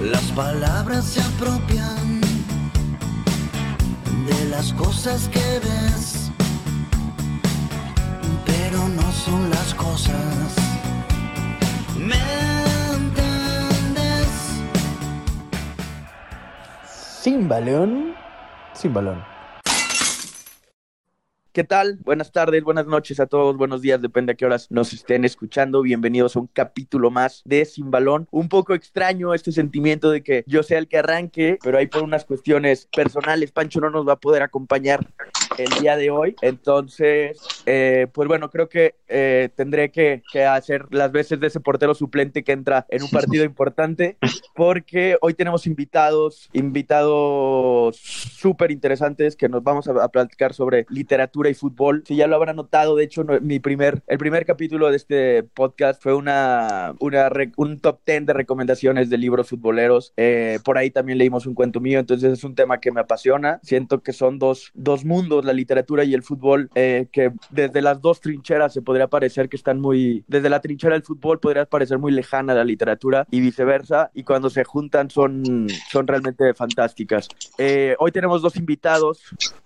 Las palabras se apropian de las cosas que ves, pero no son las cosas. ¿Me entiendes? Sin balón, sin balón. ¿Qué tal? Buenas tardes, buenas noches a todos, buenos días, depende a qué horas nos estén escuchando. Bienvenidos a un capítulo más de Sin Balón. Un poco extraño este sentimiento de que yo sea el que arranque, pero ahí por unas cuestiones personales, Pancho no nos va a poder acompañar el día de hoy. Entonces, eh, pues bueno, creo que eh, tendré que, que hacer las veces de ese portero suplente que entra en un partido importante, porque hoy tenemos invitados, invitados súper interesantes que nos vamos a, a platicar sobre literatura y fútbol. Si ya lo habrán notado, de hecho, no- mi primer, el primer capítulo de este podcast fue una, una un top 10 de recomendaciones de libros futboleros. Eh, por ahí también leímos un cuento mío, entonces es un tema que me apasiona. Siento que son dos, dos mundos, la literatura y el fútbol, eh, que desde las dos trincheras se podría parecer que están muy, desde la trinchera del fútbol podría parecer muy lejana la literatura y viceversa, y cuando se juntan son, son realmente fantásticas. Eh, hoy tenemos dos invitados.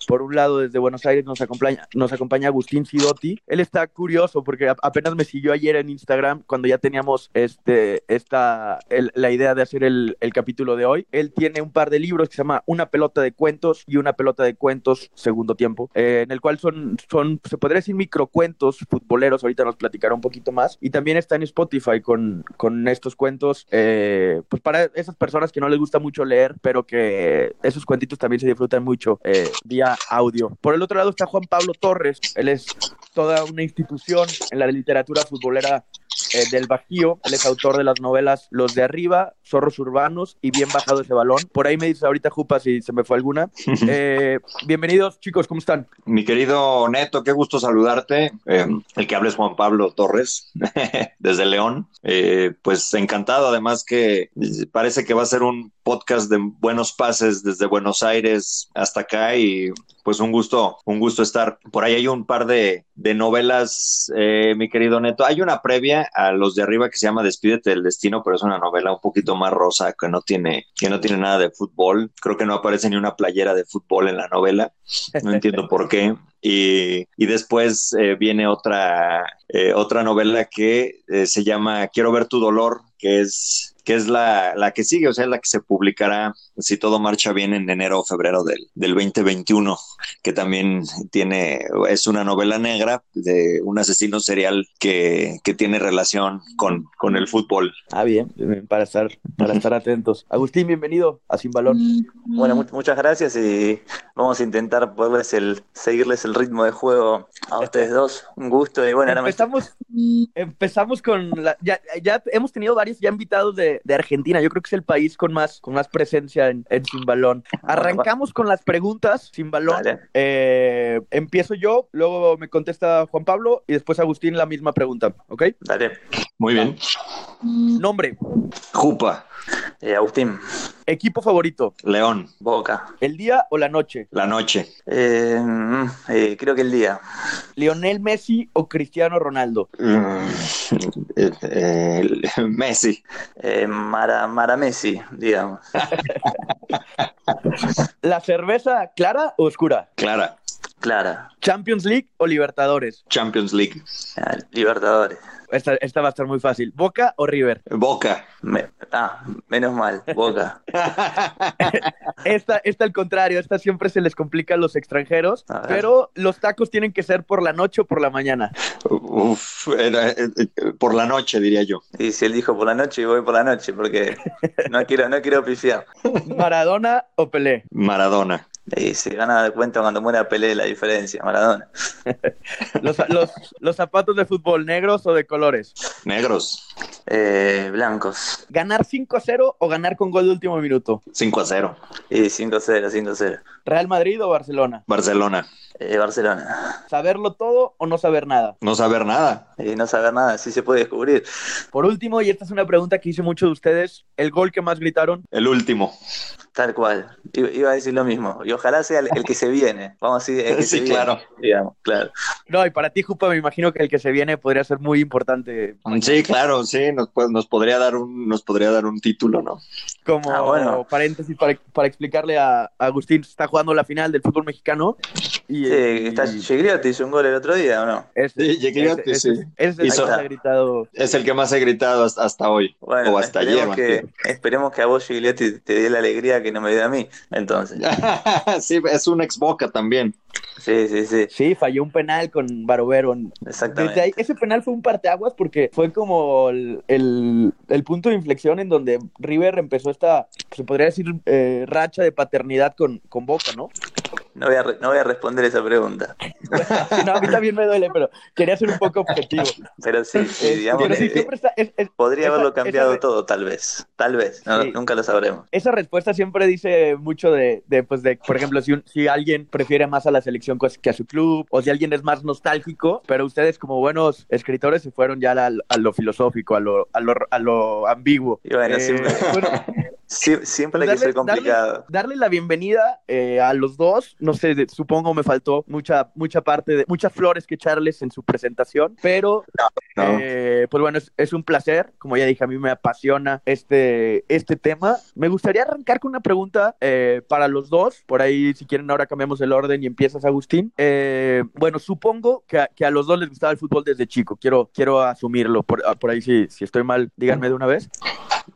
Por un lado, desde Buenos Aires nos acompaña, nos acompaña Agustín Sidotti. Él está curioso porque apenas me siguió ayer en Instagram cuando ya teníamos este, esta, el- la idea de hacer el, el capítulo de hoy. Él tiene un par de libros que se llama Una pelota de cuentos y Una pelota de cuentos segundo tiempo, eh, en el cual son, son, se podría decir microcuentos futboleros. Ahorita nos platicará un poquito más. Y también está en Spotify con, con estos cuentos, eh, pues para esas personas que no les gusta mucho leer, pero que esos cuentitos también se disfrutan mucho eh, vía audio. Por el otro lado está Juan Pablo Torres, él es toda una institución en la literatura futbolera eh, del Bajío, él es autor de las novelas Los de Arriba, Zorros Urbanos y Bien Bajado ese Balón. Por ahí me dice ahorita Jupa si se me fue alguna. Eh, bienvenidos chicos, ¿cómo están? Mi querido Neto, qué gusto saludarte. Eh, el que habla es Juan Pablo Torres, desde León. Eh, pues encantado, además que parece que va a ser un podcast de buenos pases desde Buenos Aires hasta acá y pues un gusto, un gusto estar. Por ahí hay un par de, de novelas, mi querido Neto. Hay una previa a los de arriba que se llama Despídete del Destino, pero es una novela un poquito más rosa que no tiene, que no tiene nada de fútbol. Creo que no aparece ni una playera de fútbol en la novela. No entiendo por qué. Y, y después eh, viene otra, eh, otra novela que eh, se llama Quiero ver tu dolor, que es, que es la, la que sigue, o sea, la que se publicará, si todo marcha bien, en enero o febrero del, del 2021, que también tiene, es una novela negra de un asesino serial que, que tiene relación con, con el fútbol. Ah, bien, para estar, para estar atentos. Agustín, bienvenido a Sin Balón. Bueno, mu- muchas gracias y vamos a intentar poderles el, seguirles el ritmo de juego a ustedes dos. Un gusto y bueno, ahora me- Empezamos, empezamos con la, ya, ya hemos tenido varios ya invitados de, de Argentina. Yo creo que es el país con más, con más presencia en, en Sin Balón. Arrancamos con las preguntas Sin Balón. Eh, empiezo yo, luego me contesta Juan Pablo y después Agustín la misma pregunta, ¿ok? Dale. Muy bien. Nombre, Jupa, Eh, Agustín, equipo favorito, León, Boca. el día o la noche, la noche, Eh, mm, eh, creo que el día. Lionel Messi o Cristiano Ronaldo, Mm, eh, eh, Messi, Eh, Mara, Mara Messi, digamos. la cerveza clara o oscura, Clara, Clara. Champions League o Libertadores. Champions League, Ah, Libertadores. Esta, esta va a estar muy fácil. ¿Boca o River? Boca, Me- ah, menos mal, Boca. Esta, esta al contrario, esta siempre se les complica a los extranjeros, A pero los tacos tienen que ser por la noche o por la mañana. Uf, era, eh, eh, por la noche diría yo. Y si él dijo por la noche, voy por la noche, porque no quiero, no quiero pifiar. Maradona o Pelé. Maradona, Y se gana de cuenta cuando muera Pelé la diferencia, Maradona. Los, los, los zapatos de fútbol, negros o de colores. negros, Eh, blancos. ¿Ganar 5-0 o ganar con gol de último minuto? 5 a 0. Y 5-0, 5-0. ¿Real Madrid o Barcelona? Barcelona, Eh, Barcelona. ¿Saberlo todo o no saber nada? no saber nada. Y no saber nada, sí se puede descubrir. Por último, y esta es una pregunta que hice muchos de ustedes, ¿el gol que más gritaron? El último. Tal cual. Iba iba a decir lo mismo. Yo ojalá sea el, que se viene. Vamos a decir, el que Sí, se viene, claro. digamos, claro. No, y para ti, Jupa, me imagino que el que se viene podría ser muy importante. Sí, claro, sí, nos, pues, nos podría dar un, nos podría dar un título, ¿no? Como Ah, bueno. paréntesis para, para explicarle a, a Agustín, está jugando la final del fútbol mexicano. Y, Sí, está Gigliotti hizo un gol el otro día, ¿o no? ese- Sí, Gigliotti, ese- sí. ese- ese es el que más ha gritado. Es el que más he gritado hasta, hasta hoy. Bueno, o hasta ayer. esperemos que, esperemos que a vos, Gigliotti, te dé la alegría que no me dio a mí. Entonces, sí, es un ex Boca también. Sí, sí, sí, Sí, falló un penal con Barovero. Desde exactamente. ahí, ese penal fue un parteaguas porque fue como el, el- el punto de inflexión en donde River empezó esta, se podría decir, eh, racha de paternidad con, con Boca, ¿no? No voy, a re- no voy a responder esa pregunta. No, a mí también me duele, pero quería ser un poco objetivo. Pero sí, sí, Eh, digamos pero sí, está, es- es- podría esa- haberlo esa cambiado re- todo, tal vez. Tal vez, no- Sí. nunca lo sabremos. esa respuesta siempre dice mucho de, de, pues de, por ejemplo, si, un- si alguien prefiere más a la selección que a su club, o si alguien es más nostálgico, pero ustedes como buenos escritores se fueron ya al- a, lo filosófico, a lo, a lo, a lo ambiguo. Y bueno, Eh, siempre, bueno, sie- siempre hay Pues que ser darle- complicado. darle la bienvenida eh, a los dos. No sé, de- supongo me faltó mucha, mucha parte de muchas flores que echarles en su presentación, pero No. eh, pues bueno, es, es un placer. Como ya dije, a mí me apasiona este, este tema. Me gustaría arrancar con una pregunta eh, para los dos. Por ahí, si quieren, ahora cambiamos el orden y empiezas, Agustín. Bueno, supongo que a, que a los dos les gustaba el fútbol desde chico. Quiero, quiero asumirlo. Por, ah, por ahí, si, si estoy mal, díganme de una vez.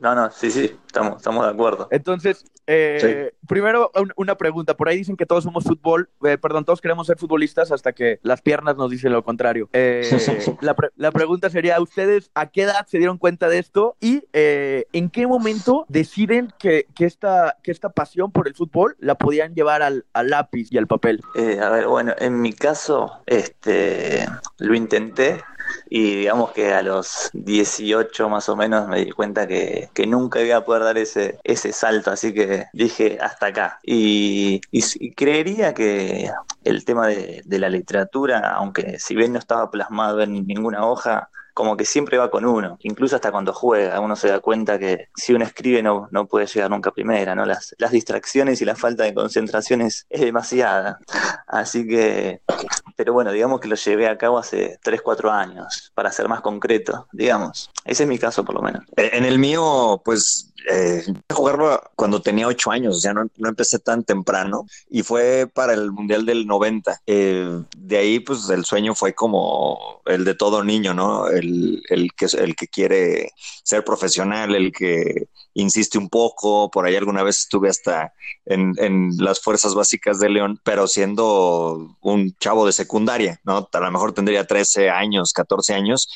No, no, sí, sí, estamos, estamos de acuerdo. Entonces, eh, primero un- una pregunta. Por ahí dicen que todos somos fútbol, eh, perdón, todos queremos ser futbolistas hasta que las piernas nos dicen lo contrario. Eh, la, pre- la pregunta sería, ¿ustedes a qué edad se dieron cuenta de esto y eh, en qué momento deciden que, que, esta, que esta pasión por el fútbol la podían llevar al, al lápiz y al papel? Eh, a ver, bueno, en mi caso, este, lo intenté y digamos que a los 18 más o menos me di cuenta que, que nunca iba a poder dar ese, ese salto, así que dije hasta acá. Y, y creería que el tema de, de la literatura, aunque si bien no estaba plasmado en ninguna hoja, como que siempre va con uno, incluso hasta cuando juega, uno se da cuenta que si uno escribe no, no puede llegar nunca a primera, ¿no? Las, las distracciones y la falta de concentración es, demasiada. Así que, pero bueno, digamos que lo llevé a cabo hace 3, 4 años, para ser más concreto, digamos. Ese es mi caso por lo menos. Eh, En el mío, pues, eh, jugarlo cuando tenía ocho años, o sea, no, no empecé tan temprano y fue para el Mundial del 90. Eh, de ahí, pues, el sueño fue como el de todo niño, ¿no? El, que, el que quiere ser profesional, el que insiste un poco, por ahí alguna vez estuve hasta en, en las fuerzas básicas de León, pero siendo un chavo de secundaria, ¿no? A lo mejor tendría 13 años, 14 años,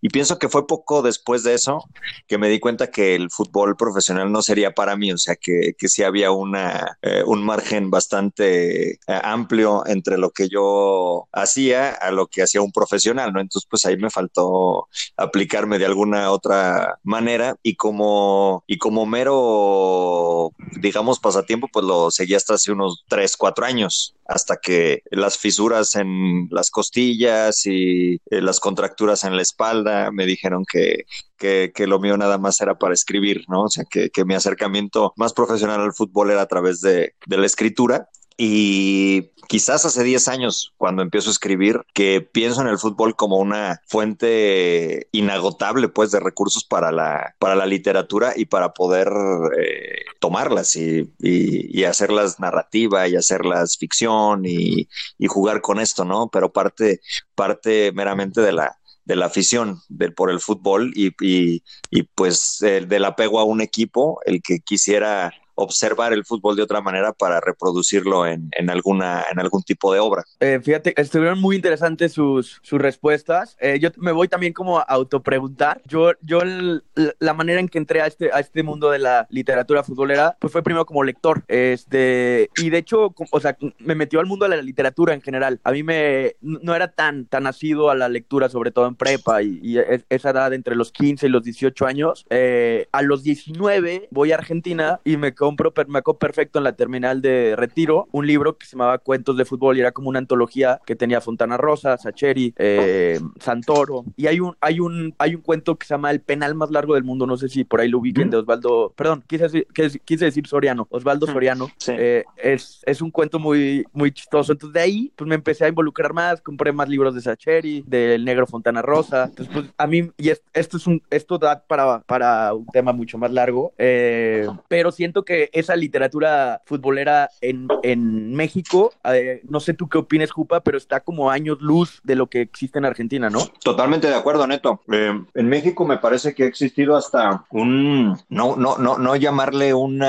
y pienso que fue poco después de eso que me di cuenta que el fútbol profesional no sería para mí, o sea, que, que sí había una, eh, un margen bastante eh, amplio entre lo que yo hacía a lo que hacía un profesional, ¿no? Entonces, pues ahí me faltó aplicarme de alguna otra manera y como, y como mero, digamos, pasatiempo, pues lo seguí hasta hace unos 3, 4 años, hasta que las fisuras en las costillas y eh, las contracturas en la espalda me dijeron que, que, que lo mío nada más era para escribir, ¿no? O sea, que, que mi acercamiento más profesional al fútbol era a través de, de la escritura. Y quizás hace 10 años, cuando empiezo a escribir, que pienso en el fútbol como una fuente inagotable, pues, de recursos para la, para la literatura y para poder eh, tomarlas y, y, y, hacerlas narrativa y hacerlas ficción y, y, jugar con esto, ¿no? Pero parte, parte meramente de la, de la afición del, por el fútbol y, y, y pues el del apego a un equipo, el que quisiera observar el fútbol de otra manera para reproducirlo en, en alguna en algún tipo de obra. Eh, fíjate, estuvieron muy interesantes sus, sus respuestas. Eh, yo me voy también como a autopreguntar. Yo, yo el, la manera en que entré a este, a este mundo de la literatura futbolera, pues fue primero como lector. Este, y de hecho, o sea, me metió al mundo de la literatura en general. A mí me no era tan, tan nacido a la lectura, sobre todo en prepa y, y esa edad entre los 15 y los 18 años. Eh, a los 19 voy a Argentina y me compro, me acuerdo perfecto en la terminal de Retiro, un libro que se llamaba Cuentos de Fútbol y era como una antología que tenía Fontana Rosa, Sacheri, eh, Santoro. Y hay un, hay, un, hay un cuento que se llama El penal más largo del mundo, no sé si por ahí lo ubiquen, de Osvaldo, perdón, quise decir, quise decir Soriano, Osvaldo Soriano. Eh, es, es un cuento muy, muy chistoso. Entonces de ahí pues me empecé a involucrar más, compré más libros de Sacheri, del Negro Fontana Rosa. Entonces pues a mí, y esto es un, esto da para, para un tema mucho más largo, eh, pero siento que esa literatura futbolera en, en México, eh, no sé tú qué opines, Jupa, pero está como años luz de lo que existe en Argentina, ¿no? Totalmente de acuerdo, Neto. Eh, en México me parece que ha existido hasta un, no, no, no, no llamarle un,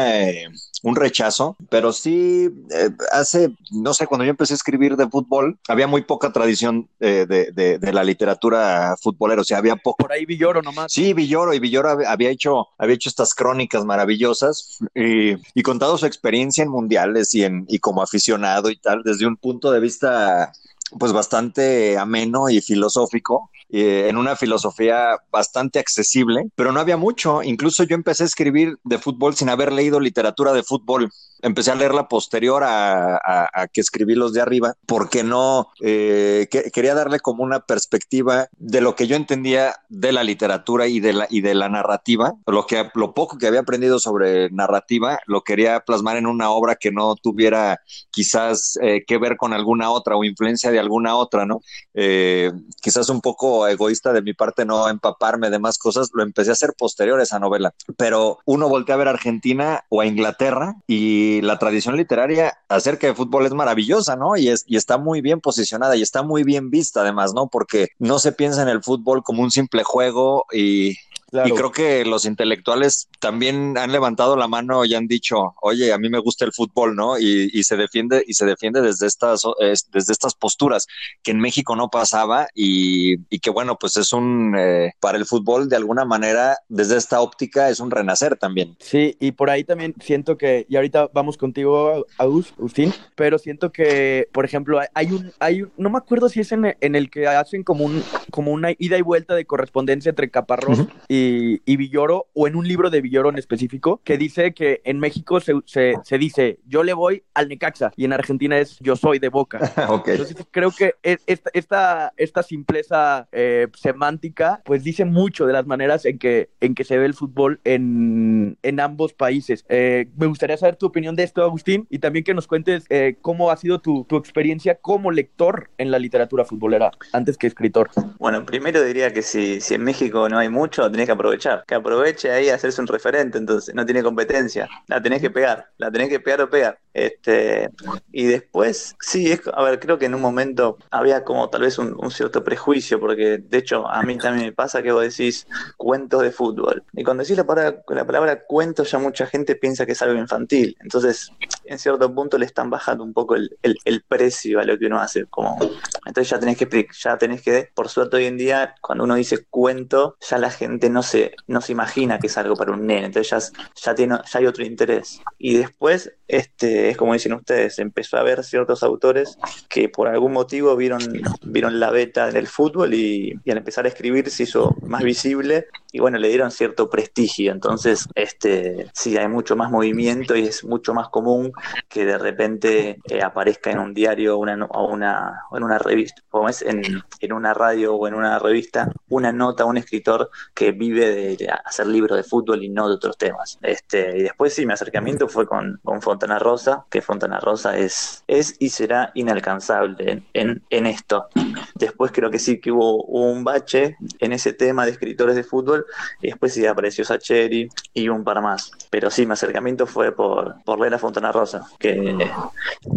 un rechazo, pero sí hace, no sé, cuando yo empecé a escribir de fútbol, había muy poca tradición de, de, de, la literatura futbolera, o sea, había poco. Por ahí Villoro nomás. Sí, Villoro, y Villoro había hecho, había hecho estas crónicas maravillosas y, y contado su experiencia en mundiales y, en, y como aficionado y tal, desde un punto de vista pues bastante ameno y filosófico, eh, en una filosofía bastante accesible, pero no había mucho. Incluso yo empecé a escribir de fútbol sin haber leído literatura de fútbol empecé a leerla posterior a, que escribí los de arriba, porque no eh, quería darle como una perspectiva de lo que yo entendía de la literatura y de la, y de la narrativa, lo, que, lo poco que había aprendido sobre narrativa, lo quería plasmar en una obra que no tuviera quizás eh, que ver con alguna otra o influencia de alguna otra, ¿no? Eh, quizás un poco egoísta de mi parte no empaparme de más cosas, lo empecé a hacer posterior a esa novela, pero uno voltea a ver a Argentina o a Inglaterra y la tradición literaria acerca de fútbol es maravillosa, ¿no? Y, es, y está muy bien posicionada y está muy bien vista además, ¿no? Porque no se piensa en el fútbol como un simple juego y y creo que los intelectuales también han levantado la mano y han dicho, oye, a mí me gusta el fútbol, ¿no? Y, y se defiende, y se defiende desde estas, desde estas posturas que en México no pasaba y, y que bueno, pues es un, eh, para el fútbol de alguna manera, desde esta óptica es un renacer también. Sí, y por ahí también siento que, y ahorita vamos contigo, Agustín, pero siento que, por ejemplo, hay un, hay un, no me acuerdo si es en, en el que hacen como un, como una ida y vuelta de correspondencia entre Caparrós y y, Villoro, o en un libro de Villoro en específico, que dice que en México se, se, dice yo le voy al Necaxa y en Argentina es yo soy de Boca. Entonces creo que esta, esta, esta simpleza eh, semántica pues dice mucho de las maneras en que, en que se ve el fútbol en, en ambos países. Eh, me gustaría saber tu opinión de esto, Agustín, y también que nos cuentes eh, cómo ha sido tu, tu experiencia como lector en la literatura futbolera antes que escritor. Bueno, primero diría que si, si en México no hay mucho, tenés que aprovechar. Que aproveche ahí a hacerse un referente, entonces no tiene competencia. La tenés que pegar, la tenés que pegar o pegar. Este, y después, sí, es, a ver, creo que en un momento había como tal vez un, cierto prejuicio, porque de hecho a mí también me pasa que vos decís cuentos de fútbol. Y cuando decís la palabra, la palabra cuento, ya mucha gente piensa que es algo infantil. Entonces, en cierto punto le están bajando un poco el, precio a lo que uno hace. Como, entonces ya tenés que ya tenés que, por suerte hoy en día, cuando uno dice cuento, ya la gente no se, no se imagina que es algo para un nene, entonces ya, tiene, ya hay otro interés. Y después, este, es como dicen ustedes, empezó a haber ciertos autores que por algún motivo vieron, vieron la beta en el fútbol y, al empezar a escribir se hizo más visible y bueno, le dieron cierto prestigio. Entonces, este, sí, hay mucho más movimiento y es mucho más común que de repente eh, aparezca en un diario una, o, una, o en una revista, como es en, en una radio o en una revista, una nota, un escritor que vive de, hacer libros de fútbol y no de otros temas. Este, y después sí, mi acercamiento fue con, con Fontana Rosa, que Fontana Rosa es, es y será inalcanzable en, en, esto. Después creo que sí que hubo, un bache en ese tema de escritores de fútbol, y después sí apareció Sacheri y un par más. Pero sí, mi acercamiento fue por, por leer a Fontana Rosa, que,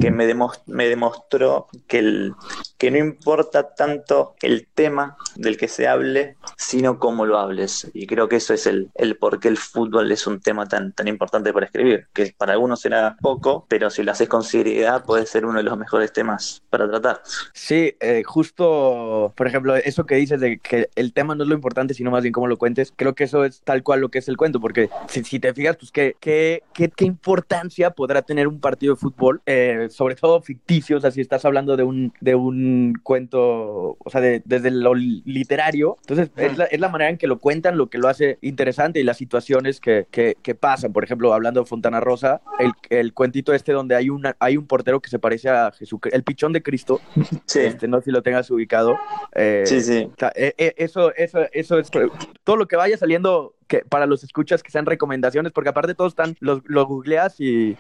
que me, me demostró que, el, que no importa tanto el tema del que se hable, sino cómo lo hables. Y creo que eso es el, el por qué el fútbol es un tema tan, tan importante para escribir, que para algunos será poco, pero si lo haces con seriedad puede ser uno de los mejores temas para tratar. Sí, eh, justo, por ejemplo, eso que dices de que el tema no es lo importante, sino más bien cómo lo cuentes, creo que eso es tal cual lo que es el cuento, porque si, si te fijas, pues qué, qué, qué, qué, importancia podrá tener un partido de fútbol, eh, sobre todo ficticio, o sea, si estás hablando de un, de un cuento, o sea, de, desde lo literario, entonces es, la, es, la, manera en que lo cuentan lo que lo hace interesante y las situaciones que, que, que pasan. Por ejemplo, hablando de Fontana Rosa, el, el, cuentito este donde hay, una, hay un portero que se parece a Jesucristo, el pichón de Cristo. Sí. Este, no sé si lo tengas ubicado. Eh, sí, sí. O sea, eh, eh, eso, eso, eso es todo lo que vaya saliendo que para los escuchas que sean recomendaciones, porque aparte todos están, los, lo googleas y,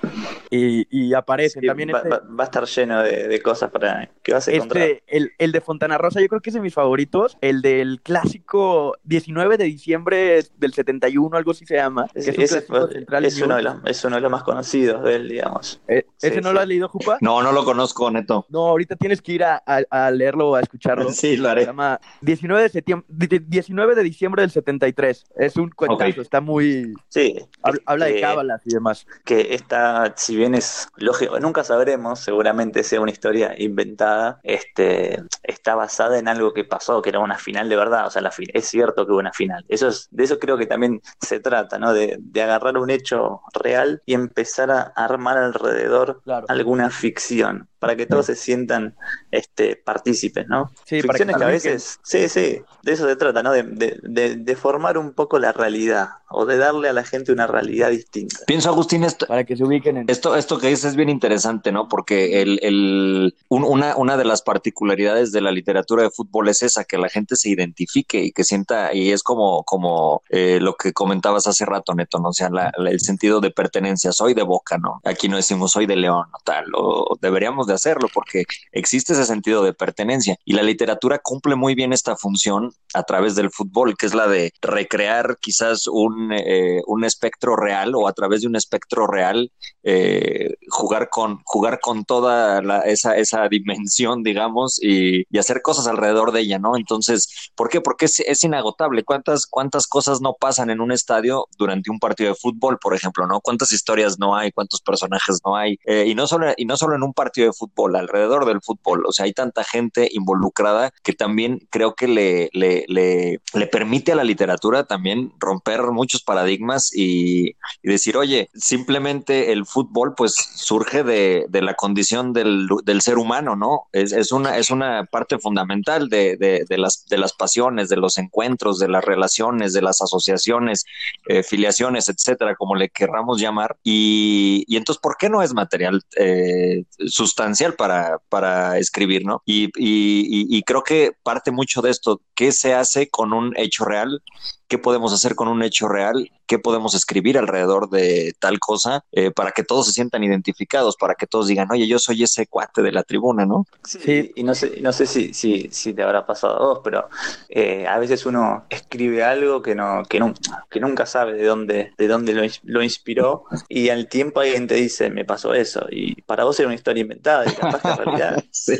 y, y aparecen. Sí, También va, este, va, va, a estar lleno de, de, cosas para que vas a encontrar. Este, el, el, de Fontana Rosa, yo creo que es de mis favoritos. El del clásico 19 de diciembre del 71, algo así se llama. Es, que es, ese fue, es, uno de los, es uno de los más conocidos de él, digamos. Eh, ¿Ese sí, no sí. lo has leído, Jupa? No, no lo conozco, Neto. No, ahorita tienes que ir a, a, a leerlo o a escucharlo. Sí, lo haré. Se llama 19 de, septiembre, 19 de diciembre del 73. Es un cuentazo, okay. está muy Sí. Habla, habla de cábalas y demás. Que esta, si bien es lógico, nunca sabremos, seguramente sea una historia inventada, este, está basada en algo que pasó, que era una final de verdad. O sea, la, es cierto que hubo una final. Eso es, de eso creo que también se trata, ¿no? De, de agarrar un hecho real y empezar a armar alrededor claro. alguna ficción para que todos se sientan este, partícipes, ¿no? Sí, Ficciones que, que a veces, que... sí, sí, de eso se trata, ¿no? De, de, de, formar un poco la realidad salida o de darle a la gente una realidad distinta. Pienso, Agustín, esto, para que se ubiquen en... esto, esto que dices es bien interesante, ¿no? Porque el, el, un, una, una de las particularidades de la literatura de fútbol es esa, que la gente se identifique y que sienta, y es como, como eh, lo que comentabas hace rato, Neto, ¿no? O sea, la, la, el sentido de pertenencia, soy de Boca, ¿no? Aquí no decimos soy de León, o tal, o deberíamos de hacerlo porque existe ese sentido de pertenencia y la literatura cumple muy bien esta función a través del fútbol, que es la de recrear quizás un, eh, un espectro real o a través de un espectro real eh, jugar con jugar con toda la, esa, esa dimensión, digamos, y, hacer cosas alrededor de ella, ¿no? Entonces, ¿por qué? Porque es, es inagotable. ¿Cuántas, ¿Cuántas cosas no pasan en un estadio durante un partido de fútbol, por ejemplo, ¿no? ¿Cuántas historias no hay? ¿Cuántos personajes no hay? Eh, y, no solo, y no solo en un partido de fútbol, alrededor del fútbol. O sea, hay tanta gente involucrada que también creo que le, le, le, le permite a la literatura también romper muchos paradigmas y, y, decir, oye, simplemente el fútbol pues surge de, de la condición del, del, ser humano, ¿no? Es, es, una, es una parte fundamental de, de, de, las, de las pasiones, de los encuentros, de las relaciones, de las asociaciones, eh, filiaciones, etcétera, como le querramos llamar. Y, y entonces, ¿por qué no es material eh, sustancial para, para escribir, ¿no? Y, y, y, creo que parte mucho de esto, ¿qué se hace con un hecho real? ¿Qué podemos hacer con un hecho real? ¿Qué podemos escribir alrededor de tal cosa eh, para que todos se sientan identificados, para que todos digan, oye, yo soy ese cuate de la tribuna, ¿no? Sí, y no sé, no sé si, si, si, te habrá pasado a vos, pero eh, a veces uno escribe algo que no, que no, que nunca sabe de dónde, de dónde lo, lo inspiró, y al tiempo alguien te dice, me pasó eso, y para vos era una historia inventada, y capaz que en realidad. sí.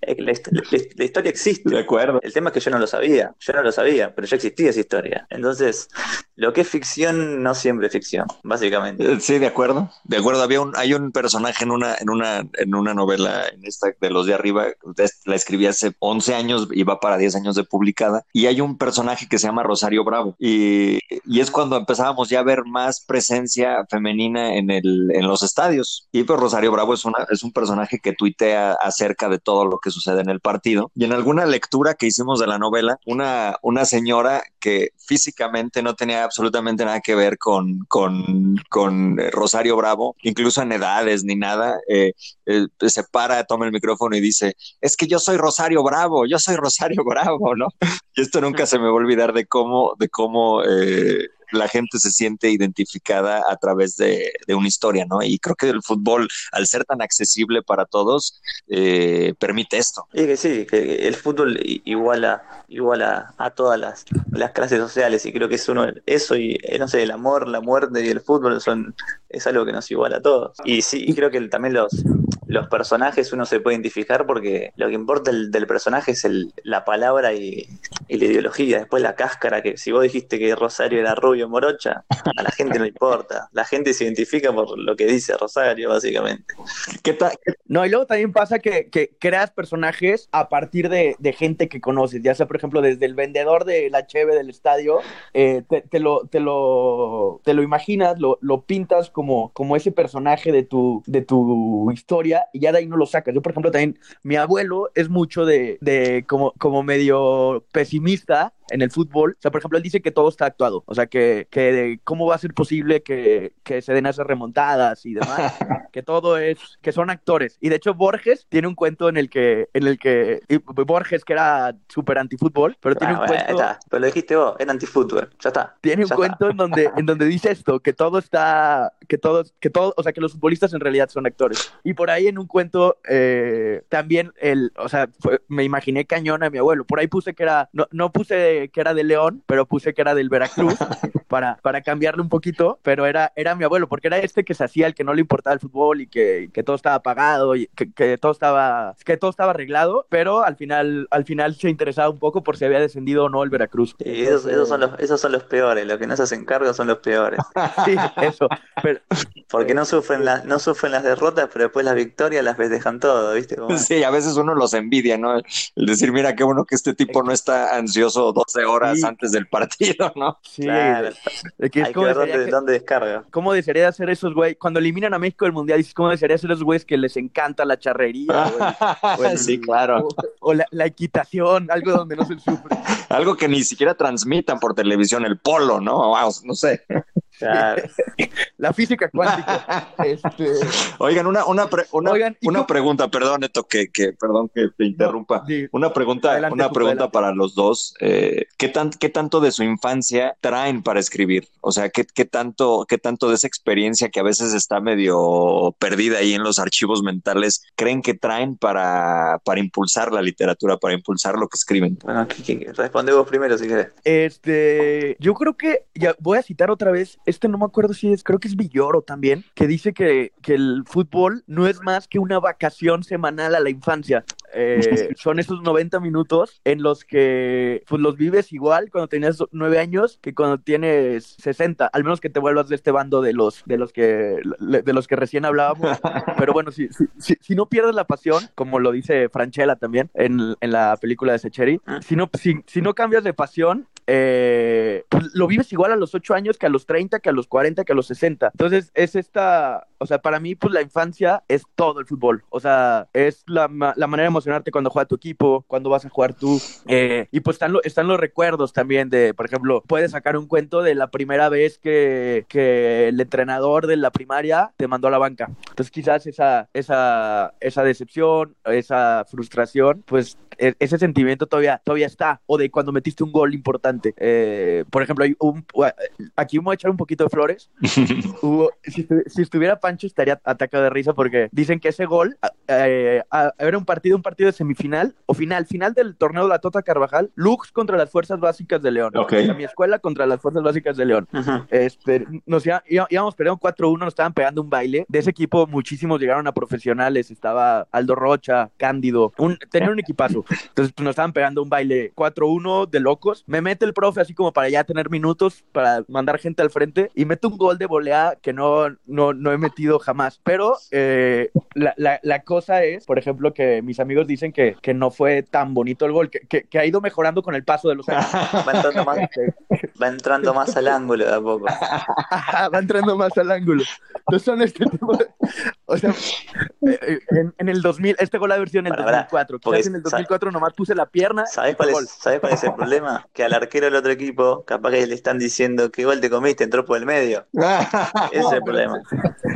La, la, la, historia existe. De acuerdo. El tema es que yo no lo sabía. Yo no lo sabía, pero ya existía esa historia. Entonces, lo que es ficción no siempre es ficción, básicamente. Sí, de acuerdo. De acuerdo. Había un, hay un personaje en una, en una, en una novela, en esta de los de arriba, la escribí hace 11 años y va para 10 años de publicada. Y hay un personaje que se llama Rosario Bravo. Y, y es cuando empezábamos ya a ver más presencia femenina en, el, en los estadios. Y pues Rosario Bravo es, una, es un personaje que tuitea acerca de todo lo que sucede en el partido. Y en alguna lectura que hicimos de la novela, una, una señora que físicamente no tenía absolutamente nada que ver con, con, con Rosario Bravo, incluso en edades ni nada, eh, eh, se para, toma el micrófono y dice, es que yo soy Rosario Bravo, yo soy Rosario Bravo, ¿no? Y esto nunca se me va a olvidar de cómo, de cómo eh, la gente se siente identificada a través de, de, una historia, ¿no? Y creo que el fútbol, al ser tan accesible para todos, eh, permite esto. Y que sí, que el fútbol iguala, iguala a todas las, las clases sociales y creo que es uno, eso y, eh, no sé, el amor, la muerte y el fútbol son, es algo que nos iguala a todos. Y sí, y creo que también los, los personajes uno se puede identificar porque lo que importa el, del personaje es el, la palabra y, y, la ideología. Después la cáscara, que si vos dijiste que Rosario era rubio morocha, a la gente no importa. La gente se identifica por lo que dice Rosario, básicamente. ¿Qué no, y luego también pasa que, que creas personajes a partir de, de, gente que conoces, ya sea, por ejemplo, desde el vendedor de la cheve del estadio, eh, te, te, lo, te, lo, te lo imaginas, lo, lo pintas como, como ese personaje de tu, de tu historia y ya de ahí no lo sacas. Yo, por ejemplo, también, mi abuelo es mucho de, de como, como medio pesimista en el fútbol. O sea, por ejemplo, él dice que todo está actuado. O sea, que, que cómo va a ser posible que, que se den esas remontadas y demás. que todo es, que son actores. Y de hecho, Borges tiene un cuento en el que, en el que, Borges que era súper antifútbol, pero tiene Ah, un bueno, cuento. está. Pero lo dijiste vos, era antifútbol. Ya está. Tiene un Ya cuento en donde, en donde dice esto, que todo está, que todos, que todo, o sea, que los futbolistas en realidad son actores. Y por ahí en un cuento, eh, también el, o sea, fue- me imaginé cañón a mi abuelo. Por ahí puse que era, no, no puse que era de León, pero puse que era del Veracruz para, para cambiarle un poquito, pero era, era mi abuelo, porque era este que se hacía el que no le importaba el fútbol y que, que todo estaba pagado y que, que todo estaba, que todo estaba arreglado, pero al final, al final se interesaba un poco por si había descendido o no el Veracruz. Y esos, esos son los, esos son los peores, los que no se hacen cargo son los peores. Sí, eso. Pero, Porque no sufren, las no sufren las derrotas, pero después las victorias las festejan todo, ¿viste? Como- Sí, a veces uno los envidia, ¿no? El decir, mira, qué bueno que este tipo no está ansioso 12 horas Sí. antes del partido, ¿no? sí, Claro, de que es hay que ver dónde, que- dónde descarga. ¿Cómo desearía de hacer esos güey? Cuando eliminan a México del Mundial, dices, ¿cómo desearía hacer esos güeyes que les encanta la charrería? el- o el- sí, claro. O, o la, la equitación, algo donde no se sufre. Algo que ni siquiera transmitan por televisión, el polo, ¿no? Wow, no sé. Claro. La física cuántica. Este, Oigan, una, una, pre- una, Oigan, ¿y una cómo- pregunta, perdón, Neto, que, que, perdón que te interrumpa. sí. Una pregunta, Adelante, una pregunta adelante. para los dos. Eh, ¿qué, tan, ¿Qué tanto de su infancia traen para escribir? O sea, ¿qué, qué, tanto, ¿qué tanto de esa experiencia que a veces está medio perdida ahí en los archivos mentales creen que traen para, para impulsar la literatura, para impulsar lo que escriben? Bueno, ¿qué- qué- responde vos primero si querés. Este, yo creo que, ya voy a citar otra vez, este no me acuerdo si es, creo que es Villoro también, que dice que, que el fútbol no es más que una vacación semanal a la infancia. Eh, son esos 90 minutos en los que pues, los vives igual cuando tenías 9 años que cuando tienes 60, al menos que te vuelvas de este bando de los, de los, que, de los que recién hablábamos. Pero bueno, si, si, si, si no pierdes la pasión, como lo dice Franchella también en, en la película de Secheri, si no, si, si no cambias de pasión, eh, pues lo vives igual a los 8 años que a los 30, que a los 40, que a los 60. Entonces es esta, o sea, para mí pues la infancia es todo el fútbol. O sea, es la, la manera de emocionarte cuando juega tu equipo, cuando vas a jugar tú. Eh, y pues están, lo- están los recuerdos también de, por ejemplo, puedes sacar un cuento de la primera vez que, que el entrenador de la primaria te mandó a la banca. Entonces quizás esa, esa, esa decepción, esa frustración, pues e- ese sentimiento todavía, todavía está. O de cuando metiste un gol importante. Eh, por ejemplo, hay un, aquí me voy a echar un de flores. Hubo- si, estu- si estuviera Pancho estaría atacado de risa porque dicen que ese gol eh, era un partido, un partido de semifinal o final, final del torneo de la Tota Carvajal, Lux contra las fuerzas básicas de León. Ok. O sea, mi escuela contra las fuerzas básicas de León. Este, nos iba- íbamos perdiendo 4-1, nos estaban pegando un baile. De ese equipo, muchísimos llegaron a profesionales. Estaba Aldo Rocha, Cándido. Un, tenían un equipazo. Entonces, pues, nos estaban pegando un baile 4-1 de locos. Me mete el profe así como para ya tener minutos, para mandar gente al frente. Y mete un gol de volea que no, no, no he metido jamás. Pero eh, la, la- la cosa es, por ejemplo, que mis amigos dicen que, que no fue tan bonito el gol, que, que- que ha ido mejorando con el paso de los años. Va entrando más, va entrando más al ángulo de a poco. Va entrando más al ángulo. Entonces son este tipo de... O sea, en, en el 2000, este gol haber sido en el pará, 2004. porque Quizás en el 2004 nomás puse la pierna. ¿Sabés y cuál, es, ¿Sabés cuál es el problema? Que al arquero del otro equipo, capaz que le están diciendo que gol te comiste, entró por el medio. Ese es el problema.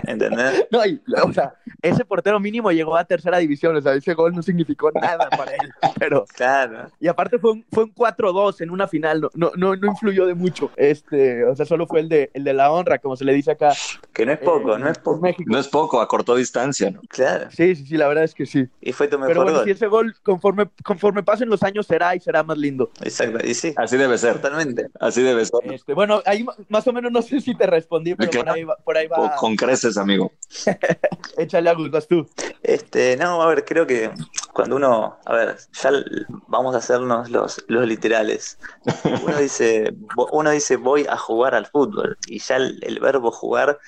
¿Entendés? No, y, o sea, ese portero mínimo llegó a tercera división. O sea, ese gol no significó nada para él. Pero, Claro. y aparte fue un, fue un 4-2 en una final. No, no, no, no influyó de mucho. Este, o sea, solo fue el de, el de la honra, como se le dice acá. Que no es poco, eh, no es poco. México. No es poco, a cortó distancia, ¿no? Claro. Sí, sí, sí, la verdad es que sí. Y fue tu mejor Pero bueno, gol. si ese gol, conforme, conforme pasen los años, será y será más lindo. Exacto. Y sí, Así debe ser, totalmente. así debe ser. Este, bueno, ahí más o menos no sé si te respondí, pero Claro. por ahí va, por ahí va. Con creces, amigo. Échale a Gus, vas tú. Este, no, a ver, creo que cuando uno, a ver, ya vamos a hacernos los, los literales. Uno dice, uno dice voy a jugar al fútbol y ya el, el verbo jugar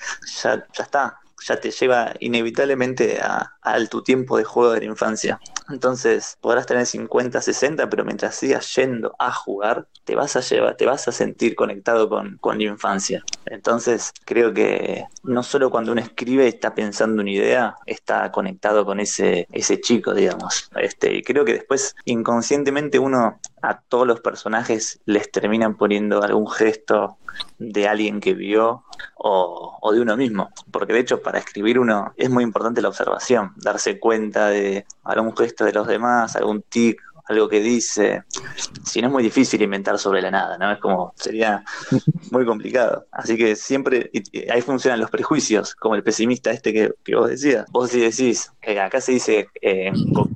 ya, ya está, ya te lleva inevitablemente a, tu tiempo de juego de la infancia. Entonces, podrás tener 50, 60, pero mientras sigas yendo a jugar, te vas a llevar, te vas a sentir conectado con, con la infancia. Entonces, creo que no solo cuando uno escribe está pensando una idea, está conectado con ese, ese chico, digamos. Este, y creo que después, inconscientemente, uno a todos los personajes les terminan poniendo algún gesto de alguien que vio o, de uno mismo. Porque de hecho para escribir uno es muy importante la observación, darse cuenta de algún gesto de los demás, algún tic algo que dice. Si no es muy difícil inventar sobre la nada, ¿no? Es como, sería muy complicado. Así que siempre, ahí funcionan los prejuicios, como el pesimista este que, que vos decías. Vos sí decís, eh, acá se dice eh,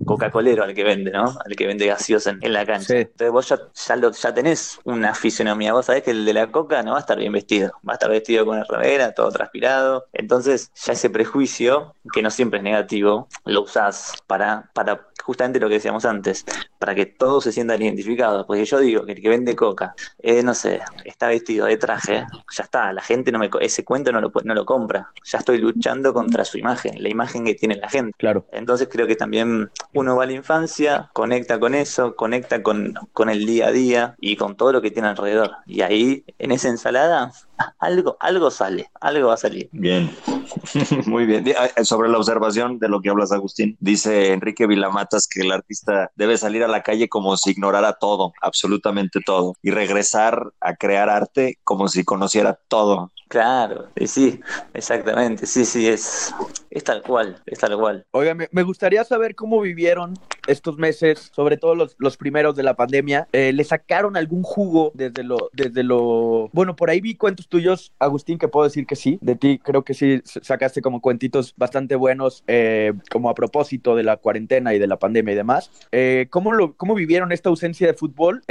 Coca-Colero al que vende, ¿no? Al que vende gaseosa en, la cancha. Entonces vos ya, ya, lo, ya tenés una fisionomía. Vos sabés que el de la Coca no va a estar bien vestido. Va a estar vestido con remera, todo transpirado. Entonces ya ese prejuicio, que no siempre es negativo, lo usás para, para justamente lo que decíamos antes, para que todos se sientan identificados. Porque yo digo que el que vende coca, eh, no sé, está vestido de traje, ya está, la gente no me ese cuento no lo, no lo compra. Ya estoy luchando contra su imagen, la imagen que tiene la gente. Claro. Entonces creo que también uno va a la infancia, conecta con eso, conecta con, con el día a día y con todo lo que tiene alrededor. Y ahí, en esa ensalada, algo, algo sale, algo va a salir. Bien, muy bien. Eh, sobre la observación de lo que hablas, Agustín, dice Enrique Vilamatas que el artista debe salir a la calle como si ignorara todo, absolutamente todo, y regresar a crear arte como si conociera todo. Claro, sí, exactamente, sí, sí, es, es tal cual, es tal cual. Oiga, me, gustaría saber cómo vivieron estos meses, sobre todo los, los primeros de la pandemia. Eh, ¿Le sacaron algún jugo desde lo, desde lo... Bueno, por ahí vi cuentos tuyos, Agustín, que puedo decir que sí. De ti creo que sí sacaste como cuentitos bastante buenos, eh, como a propósito de la cuarentena y de la pandemia y demás. Eh, ¿cómo, lo, ¿Cómo vivieron esta ausencia de fútbol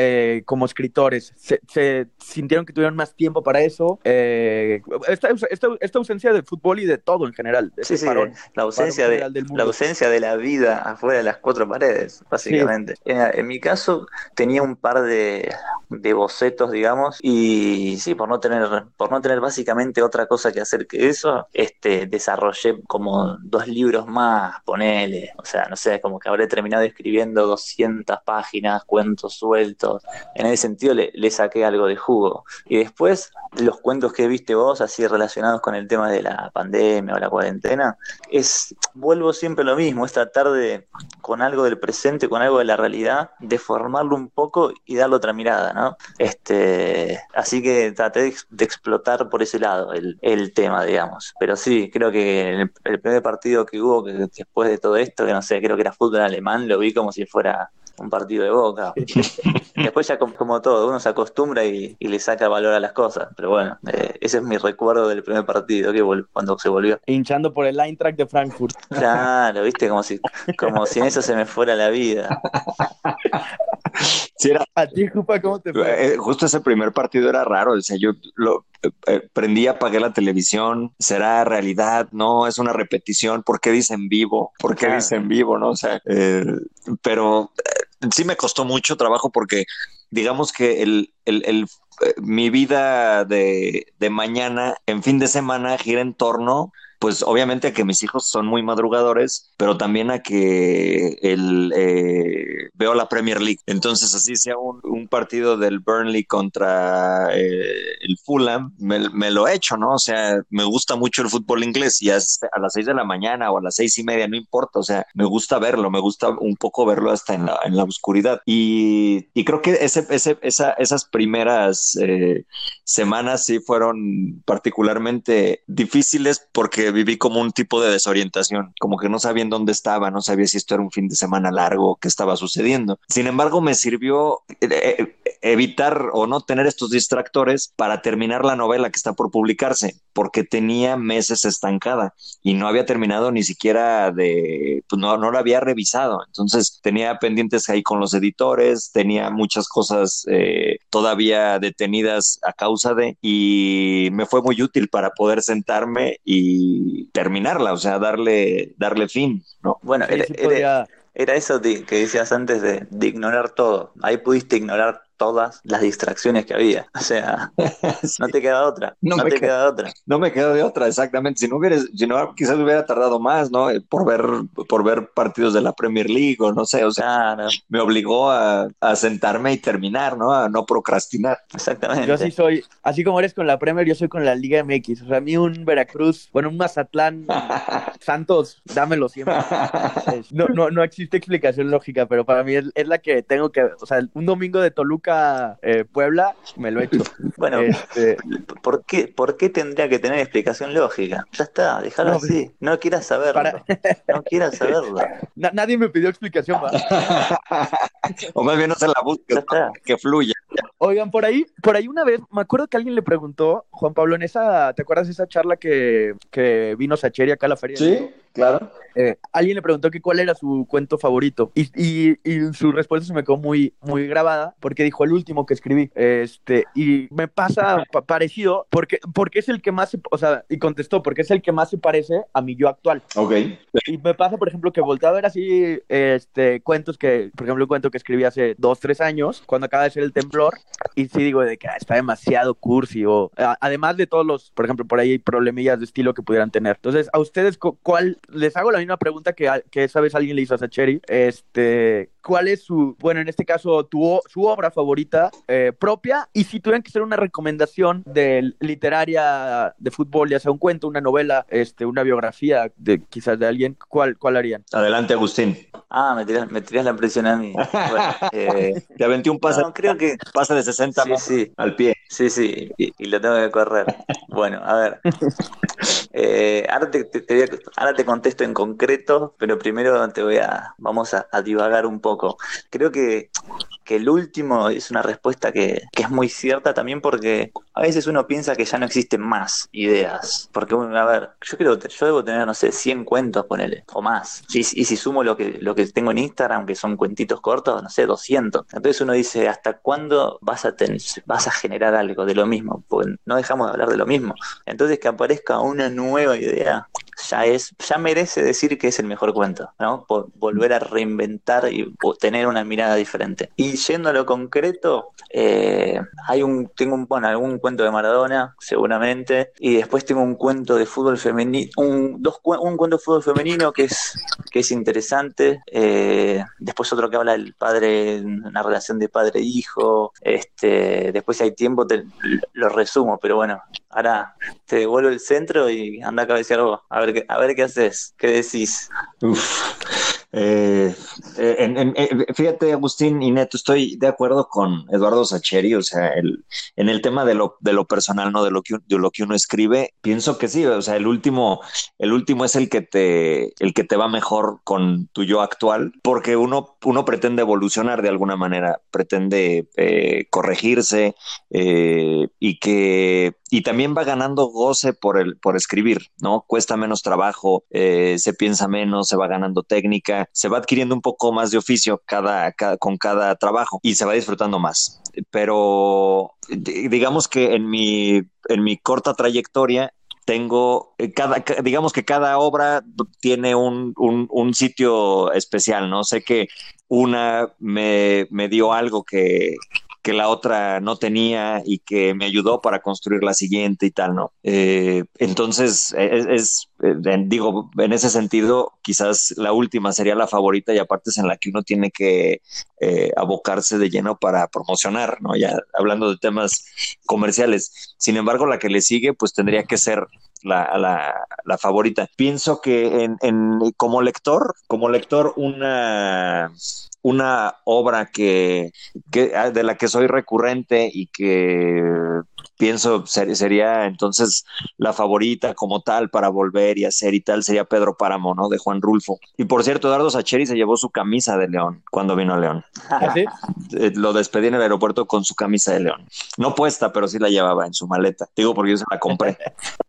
como escritores? ¿Se, ¿Se, sintieron que tuvieron más tiempo para eso? Eh, esta, esta, ausencia de fútbol y de todo en general. Sí, sí, la ausencia de la ausencia de la vida afuera de las cuatro paredes, básicamente. En, mi caso tenía un par de, de, bocetos, digamos, y sí, por no tener por no tener básicamente otra cosa que hacer que eso, este desarrollé como dos libros más, ponele, o sea, no sé, como que habré terminado escribiendo 200 páginas, cuentos sueltos. En ese sentido le, le saqué algo de jugo. Y después los cuentos que viste vos, así relacionados con el tema de la pandemia o la cuarentena, es, vuelvo siempre lo mismo, es tratar de, con algo del presente, con algo de la realidad, deformarlo un poco y darle otra mirada, ¿no? Este, así que traté de, explotar por ese lado el, el, tema, digamos. Pero sí, creo que el, el primer partido que hubo, que después de todo esto, que no sé, creo que era fútbol alemán, lo vi como si fuera un partido de boca. Después ya como, todo, uno se acostumbra y, le saca valor a las cosas. Pero bueno, eh, ese es mi recuerdo del primer partido que cuando se volvió. Hinchando por el Eintracht de Frankfurt. Claro, viste, como si, como si en eso se me fuera la vida. ¿A ti, Jupa, cómo te fue? Eh, justo ese primer partido era raro. O sea, yo lo eh, prendí, apagué la televisión. ¿Será realidad? No, es una repetición. ¿Por qué dicen vivo? ¿Por qué dicen vivo? No, o sea, pero sí me costó mucho trabajo porque digamos que el, el, el eh, mi vida de, de mañana en fin de semana gira en torno pues obviamente a que mis hijos son muy madrugadores, pero también a que el, eh, veo la Premier League. Entonces, así sea un, partido del Burnley contra eh, el Fulham, me, lo he hecho, ¿no? O sea, me gusta mucho el fútbol inglés y a, las seis de la mañana o a las seis y media, no importa, o sea, me gusta verlo, me gusta un poco verlo hasta en la, en la oscuridad. Y, y creo que ese, ese, esa, esas primeras eh, semanas sí fueron particularmente difíciles porque viví como un tipo de desorientación, como que no sabía en dónde estaba, no sabía si esto era un fin de semana largo, qué estaba sucediendo. Sin embargo, me sirvió eh, eh, evitar o no tener estos distractores para terminar la novela que está por publicarse, porque tenía meses estancada y no había terminado ni siquiera de, pues no, no la había revisado. Entonces tenía pendientes ahí con los editores, tenía muchas cosas eh, todavía detenidas a causa de, y me fue muy útil para poder sentarme y terminarla, o sea, darle, darle fin, ¿no? Bueno, era, eso que decías antes de, ignorar todo. Ahí pudiste ignorar todas las distracciones que había. O sea, no te queda otra. No, No me te queda- queda otra. No me quedo de otra, exactamente. Si no hubieras, si no, quizás hubiera tardado más, ¿no? Eh, Por ver, por ver partidos de la Premier League o no sé, o sea, Claro, me obligó a, a sentarme y terminar, ¿no? A no procrastinar. exactamente. Yo sí soy, así como eres con la Premier, yo soy con la Liga MX. O sea, a mí un Veracruz, bueno, un Mazatlán, Santos, dámelo siempre. No, no, no existe explicación lógica, pero para mí es, es la que tengo que, o sea, un domingo de Toluca, eh, Puebla, me lo he hecho. Bueno, Este, ¿por qué, ¿por qué tendría que tener explicación lógica? Ya está, déjalo No, así. No quieras saberlo. Para- No quieras saberlo. na- nadie me pidió explicación, o más bien no se la busques, que fluya. Oigan, por ahí, por ahí una vez, me acuerdo que alguien le preguntó, Juan Pablo, en esa, ¿te acuerdas de esa charla que, que vino Sacheri acá a la feria? Claro. Eh, alguien le preguntó que cuál era su cuento favorito y, y, y su respuesta se me quedó muy, muy grabada porque dijo el último que escribí. Este, y me pasa pa- parecido porque, porque es el que más, se- o sea, y contestó, porque es el que más se parece a mi yo actual. Ok. Y me pasa, por ejemplo, que volteo a ver así este, cuentos que, por ejemplo, un cuento que escribí hace dos, tres años, cuando acaba de ser el temblor, y sí digo de que ah, está demasiado cursi, o además de todos los, por ejemplo, por ahí hay problemillas de estilo que pudieran tener. Entonces, a ustedes, cu- ¿cuál? Les hago la misma pregunta que, esa vez alguien le hizo a Sacheri, este, ¿cuál es su, bueno, en este caso, tu, o- su obra favorita eh, propia? Y si tuvieran que hacer una recomendación de literaria de fútbol, ya sea un cuento, una novela, este, una biografía de quizás de alguien, ¿cuál, cuál harían? Adelante, Agustín. Ah, me tirás, me tirás la presión a mí. Bueno, eh, Te aventé un pase, no, creo que pase de 60 sí, sí. al pie. Sí, sí, y, lo tengo que correr. Bueno, a ver. Eh, ahora, te, ahora te contesto en concreto, pero primero te voy a, vamos a, divagar un poco. Creo que, que el último es una respuesta que, que es muy cierta también porque a veces uno piensa que ya no existen más ideas. Porque, a ver, yo creo yo debo tener, no sé, 100 cuentos, ponele, o más. Y, y si sumo lo que, lo que tengo en Instagram, que son cuentitos cortos, no sé, 200. Entonces uno dice, ¿hasta cuándo vas a, ten- vas a generar algo de lo mismo? No dejamos de hablar de lo mismo. Entonces que aparezca una nueva idea ya es, ya merece decir que es el mejor cuento, ¿no? Por volver a reinventar y tener una mirada diferente. Y yendo a lo concreto, eh, hay un, tengo un, bueno, algún cuento de Maradona, seguramente, y después tengo un cuento de fútbol femenino, un, dos, un cuento de fútbol femenino que es, que es interesante, eh, después otro que habla del padre, una relación de padre-hijo, este, después si hay tiempo te, lo resumo, pero bueno, ahora te devuelvo el centro y anda a cabecear vos. A ver qué, a ver qué haces, qué decís. Uf. Eh, eh, eh, fíjate, Agustín y Neto, estoy de acuerdo con Eduardo Sacheri, o sea, en el tema de lo, de lo personal, ¿no? De lo que, de lo que uno escribe, pienso que sí, o sea, el último, el último es el que te, el que te va mejor con tu yo actual, porque uno, uno pretende evolucionar de alguna manera, pretende corregirse y que y también va ganando goce por el por escribir, ¿no? Cuesta menos trabajo, eh, se piensa menos, se va ganando técnica, se va adquiriendo un poco más de oficio cada, cada- con cada trabajo y se va disfrutando más. Pero di- digamos que en mi en mi corta trayectoria tengo eh, cada, ca- digamos que cada obra tiene un, un, un sitio especial, ¿no? Sé que una me, me dio algo que, que la otra no tenía y que me ayudó para construir la siguiente y tal, ¿no? Eh, entonces, es, es, eh, digo, en ese sentido, quizás la última sería la favorita y aparte es en la que uno tiene que eh, abocarse de lleno para promocionar, ¿no? Ya hablando de temas comerciales. Sin embargo, la que le sigue, pues tendría que ser la, la, favorita. Pienso que en, como lector, como lector, una, una obra que, que ah, de la que soy recurrente y que pienso ser- sería entonces la favorita como tal para volver y hacer y tal sería Pedro Páramo, ¿no? De Juan Rulfo. Y por cierto, Eduardo Sacheri se llevó su camisa de León cuando vino a León. ¿Así? Eh, Lo despedí en el aeropuerto con su camisa de León. No puesta, pero sí la llevaba en su maleta. Digo porque yo se la compré.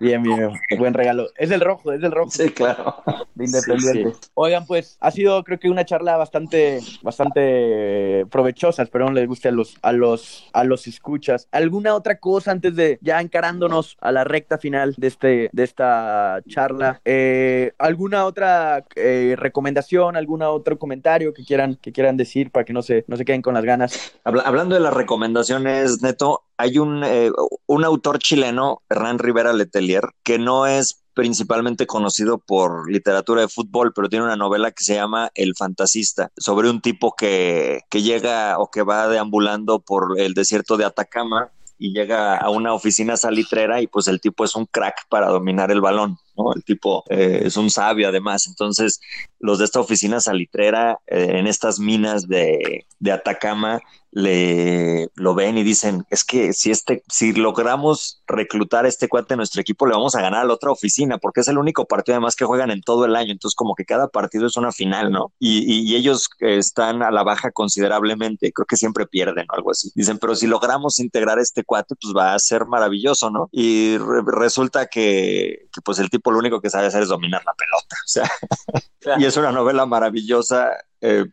bien, bien, buen regalo. Es el rojo, es el rojo. Sí, claro. De Independiente. Sí, sí. Oigan, pues ha sido creo que una charla bastante, bastante provechosa. Espero les guste a los, a los, a los escuchas. ¿Alguna otra cosa antes de ya encarándonos a la recta final de este, de esta charla? Eh, ¿Alguna otra eh, recomendación, algún otro comentario que quieran, que quieran decir para que no se, no se queden con las ganas? Hablando de las recomendaciones, Neto, hay un, eh, un autor chileno, Hernán Rivera Letelier, que no es principalmente conocido por literatura de fútbol, pero tiene una novela que se llama El Fantasista, sobre un tipo que, que llega o que va deambulando por el desierto de Atacama y llega a una oficina salitrera y pues el tipo es un crack para dominar el balón. El tipo eh, es un sabio además. Entonces, los de esta oficina salitrera eh, en estas minas de, de Atacama le lo ven y dicen, es que si este, si logramos reclutar a este cuate en nuestro equipo, le vamos a ganar a la otra oficina, porque es el único partido además que juegan en todo el año. Entonces, como que cada partido es una final, ¿no? Y, ellos están a la baja considerablemente, creo que siempre pierden o algo así. Dicen, pero si logramos integrar este cuate, pues va a ser maravilloso, ¿no? Y re resulta que, pues el tipo lo único que sabe hacer es dominar la pelota. O sea, claro. y es una novela maravillosa eh,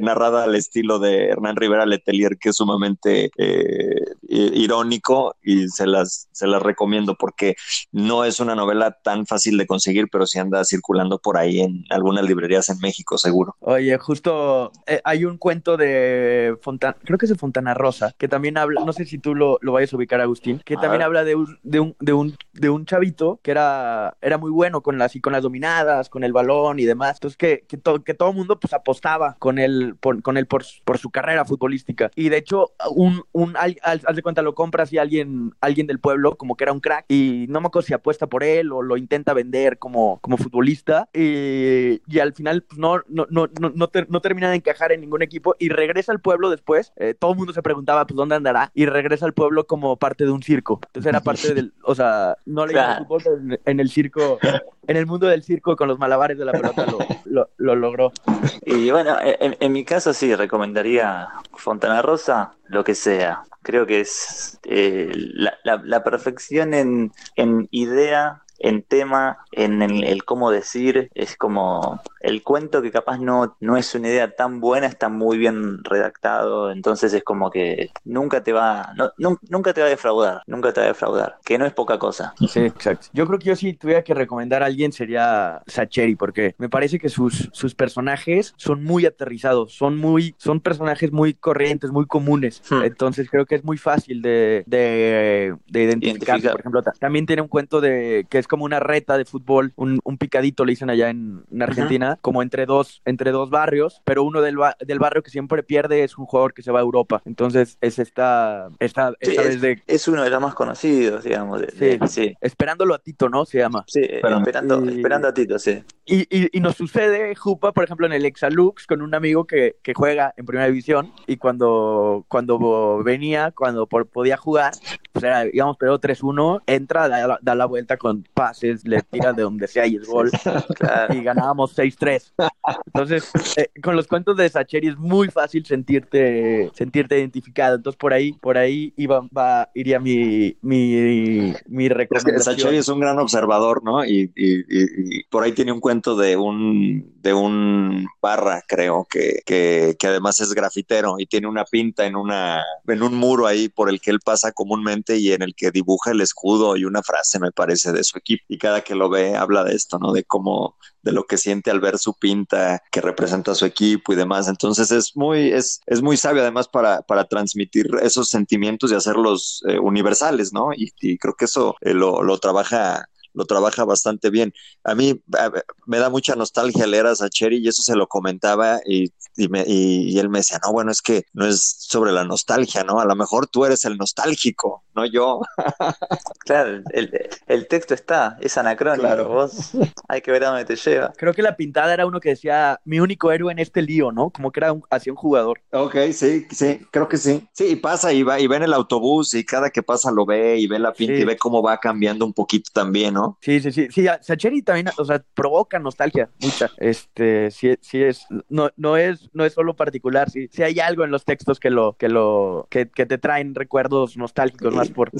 narrada al estilo de Hernán Rivera Letelier, que es sumamente eh, irónico y se las, se las recomiendo porque no es una novela tan fácil de conseguir, pero sí anda circulando por ahí en algunas librerías en México, seguro. Oye, justo eh, hay un cuento de Fontana, creo que es de Fontana Rosa, que también habla, no sé si tú lo, lo vayas a ubicar, Agustín, que a también ver. habla de un, de un, de un, de un chavito que era, era muy bueno con las, y con las dominadas, con el balón y demás. Entonces que, que, to, que todo el mundo pues apostaba con él por, con él por, por su carrera futbolística. Y de hecho, un, un al, al, al de cuenta lo compras y alguien, alguien del pueblo como que era un crack y no me acuerdo si apuesta por él o lo intenta vender como, como futbolista y, y al final pues, no, no, no, no, ter, no, termina de encajar en ningún equipo y regresa al pueblo después. Eh, todo el mundo se preguntaba pues dónde andará y regresa al pueblo como parte de un circo. Entonces era parte del, o sea, no le claro. fútbol, pero en, en el circo en el mundo del circo con los malabares de la pelota lo, lo, lo logró. Y bueno, en, en, mi caso sí, recomendaría Fontana Rosa, lo que sea. Creo que es eh, la, la, la, perfección en, en idea en tema, en el, el, cómo decir, es como el cuento que capaz no, no es una idea tan buena, está muy bien redactado, entonces es como que nunca te va, no, no, nunca te va a defraudar, nunca te va a defraudar, que no es poca cosa. Sí, exacto. Yo creo que yo si tuviera que recomendar a alguien sería Sacheri, porque me parece que sus, sus personajes son muy aterrizados, son muy, son personajes muy corrientes, muy comunes, hmm. entonces creo que es muy fácil de, de, de identificar. Identificar. Por ejemplo, también tiene un cuento de que es como una reta de fútbol, un, un picadito le dicen allá en, en Argentina, uh -huh. como entre dos, entre dos barrios, pero uno del, del, barrio que siempre pierde es un jugador que se va a Europa. Entonces es esta, esta, sí, esta es, vez de... Es uno de los más conocidos, digamos. De, sí. De, sí. Esperándolo a Tito, ¿no? Se llama. Sí, pero, esperando, y... esperando a Tito, sí. Y, y, y, nos sucede, Jupa, por ejemplo, en el Exalux, con un amigo que, que juega en primera división y cuando, cuando venía, cuando por, podía jugar, pues era, digamos, pero 3-1, entra, da, da, la vuelta con pases, le tira de donde sea y es gol. claro. Y ganábamos 6-3. Entonces, eh, con los cuentos de Sacheri es muy fácil sentirte, sentirte identificado. Entonces, por ahí, por ahí iba, va, iría mi, mi, mi recomendación. Es que Sacheri es un gran observador, ¿no? Y, y, y, por ahí tiene un cuento de un, de un barra, creo, que, que, que además es grafitero y tiene una pinta en, una, en un muro ahí por el que él pasa comúnmente y en el que dibuja el escudo y una frase, me parece, de su equipo. Y cada que lo ve habla de esto, ¿no? De cómo de lo que siente al ver su pinta que representa a su equipo y demás. Entonces es muy, es, es muy sabio además para, para transmitir esos sentimientos y hacerlos eh, universales, ¿no? Y, y, creo que eso eh, lo, lo trabaja lo trabaja bastante bien. A mí me da mucha nostalgia leer a Sacheri y eso se lo comentaba y, y, me, y, y, él me decía, no, bueno, es que no es sobre la nostalgia, ¿no? A lo mejor tú eres el nostálgico, no yo. claro, el, el, texto está, es anacrónico, claro. vos hay que ver a dónde te lleva. Creo que la pintada era uno que decía, mi único héroe en este lío, ¿no? Como que era un, hacia un jugador. Ok, sí, sí, creo que sí. Sí, y pasa y va y ve en el autobús y cada que pasa lo ve y ve la pinta sí. y ve cómo va cambiando un poquito también, ¿no? Sí, sí, sí. Sí, Sacheri también, o sea, provoca nostalgia, mucha. Este, sí, sí es, no, no es, no es solo particular, sí, sí hay algo en los textos que lo, que lo, que, que te traen recuerdos nostálgicos más por,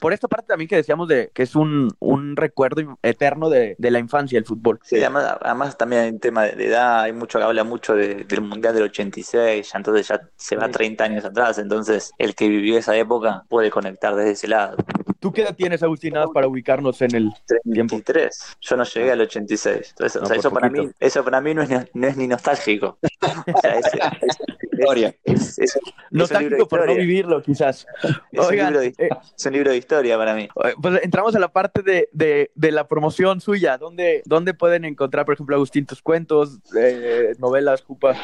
por esta parte también que decíamos de que es un, un recuerdo eterno de, de la infancia, el fútbol. Sí, además, además también hay un tema de edad, hay mucho que habla mucho de- del Mundial del 86, ya entonces ya se va 30 años atrás, entonces el que vivió esa época puede conectar desde ese lado. ¿Tú qué edad tienes, Agustín, nada más para ubicarnos en el tiempo? 23, yo no llegué al 86, entonces o No, sea, por eso, para mí, eso para mí no es, ni- no es ni nostálgico. O sea, es, es- Historia. es- es Nostálgico por no vivirlo, quizás. Es un Oigan, libro de- eh, es un libro de historia para mí. Eh, Pues entramos a la parte de, de, de la promoción suya. ¿Dónde, ¿Dónde pueden encontrar, por ejemplo, Agustín, tus cuentos, eh, novelas, Jupa?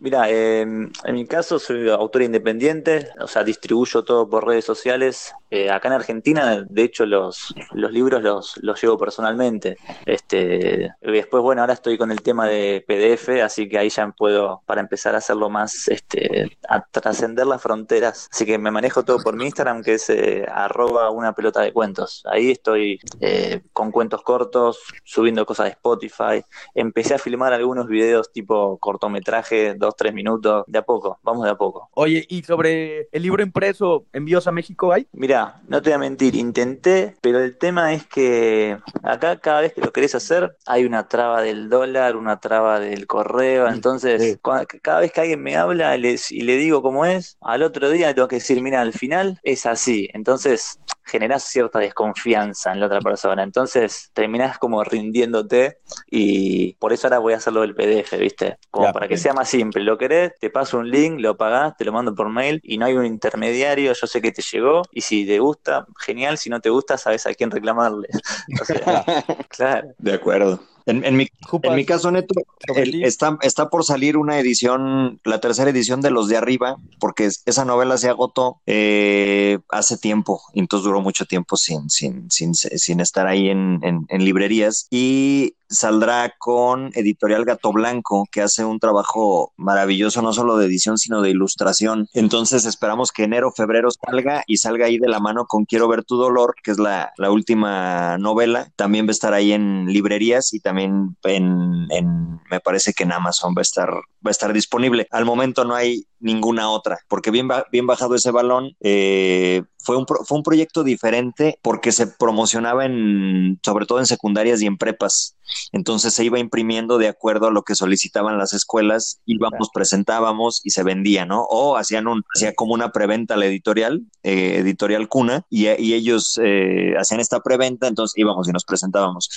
Mira, eh, en mi caso soy autor independiente, o sea, distribuyo todo por redes sociales. Eh, acá en Argentina, de hecho, los, los libros los, los llevo personalmente. Este, y después, bueno, ahora estoy con el tema de PDF, así que ahí ya puedo, para empezar a hacerlo más, este, a trascender las fronteras. Así que me manejo todo por mi Instagram, que es eh, arroba una pelota de cuentos. Ahí estoy eh, con cuentos cortos, subiendo cosas de Spotify. Empecé a filmar algunos videos tipo cortometraje, dos, tres minutos, de a poco, vamos de a poco. Oye, y sobre el libro impreso, ¿envíos a México hay? Mira, no te voy a mentir, intenté, pero el tema es que acá cada vez que lo querés hacer hay una traba del dólar, una traba del correo, entonces Sí. cada vez que alguien me habla les- y le digo cómo es, al otro día le tengo que decir, mira, al final es así, entonces generás cierta desconfianza en la otra persona, entonces terminás como rindiéndote y por eso ahora voy a hacerlo del PDF, ¿viste? Como para que sea más simple, lo querés, te paso un link, lo pagás, te lo mando por mail y no hay un intermediario, yo sé que te llegó y si te gusta, genial, si no te gusta, sabes a quién reclamarle. O sea, claro. De acuerdo. En, en mi, en mi caso, Neto, el- está, está por salir una edición, la tercera edición de Los de Arriba, porque es- esa novela se agotó eh, hace tiempo, y entonces duró mucho tiempo sin, sin, sin, sin estar ahí en, en- en librerías. Y saldrá con Editorial Gato Blanco, que hace un trabajo maravilloso, no solo de edición, sino de ilustración. Entonces esperamos que enero, febrero salga y salga ahí de la mano con Quiero ver tu dolor, que es la, la última novela. También va a estar ahí en librerías y también en, en- me parece que en Amazon va a estar, va a estar disponible. Al momento no hay ninguna otra, porque bien, bien bajado ese balón, eh, fue un, pro- fue un proyecto diferente porque se promocionaba en, sobre todo en secundarias y en prepas. Entonces se iba imprimiendo de acuerdo a lo que solicitaban las escuelas, íbamos, presentábamos y se vendía, ¿no? O hacían un, hacía como una preventa la editorial, eh, editorial Cuna, y, y ellos eh, hacían esta preventa, entonces íbamos y nos presentábamos.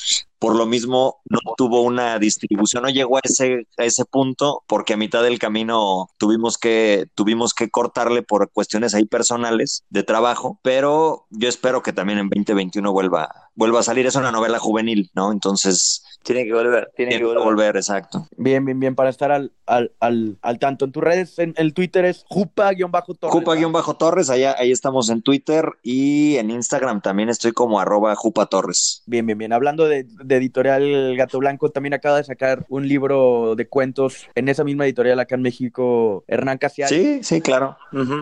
Por lo mismo, no tuvo una distribución, no llegó a ese, a ese punto, porque a mitad del camino tuvimos que, tuvimos que cortarle por cuestiones ahí personales de trabajo, pero yo espero que también en 2021 vuelva, vuelva a salir. Es una novela juvenil, ¿no? Entonces, Tiene que volver, tiene que tiene que volver. volver, exacto. Bien, bien, bien, para estar al, al, al, al tanto. En tus redes, en el Twitter es Jupa-Torres. Jupa-Torres, allá, ahí estamos en Twitter y en Instagram también estoy como arroba Jupa Torres. Bien, bien, bien. Hablando de, de editorial Gato Blanco, también acaba de sacar un libro de cuentos en esa misma editorial acá en México, Hernán Casiari. Sí, sí, claro.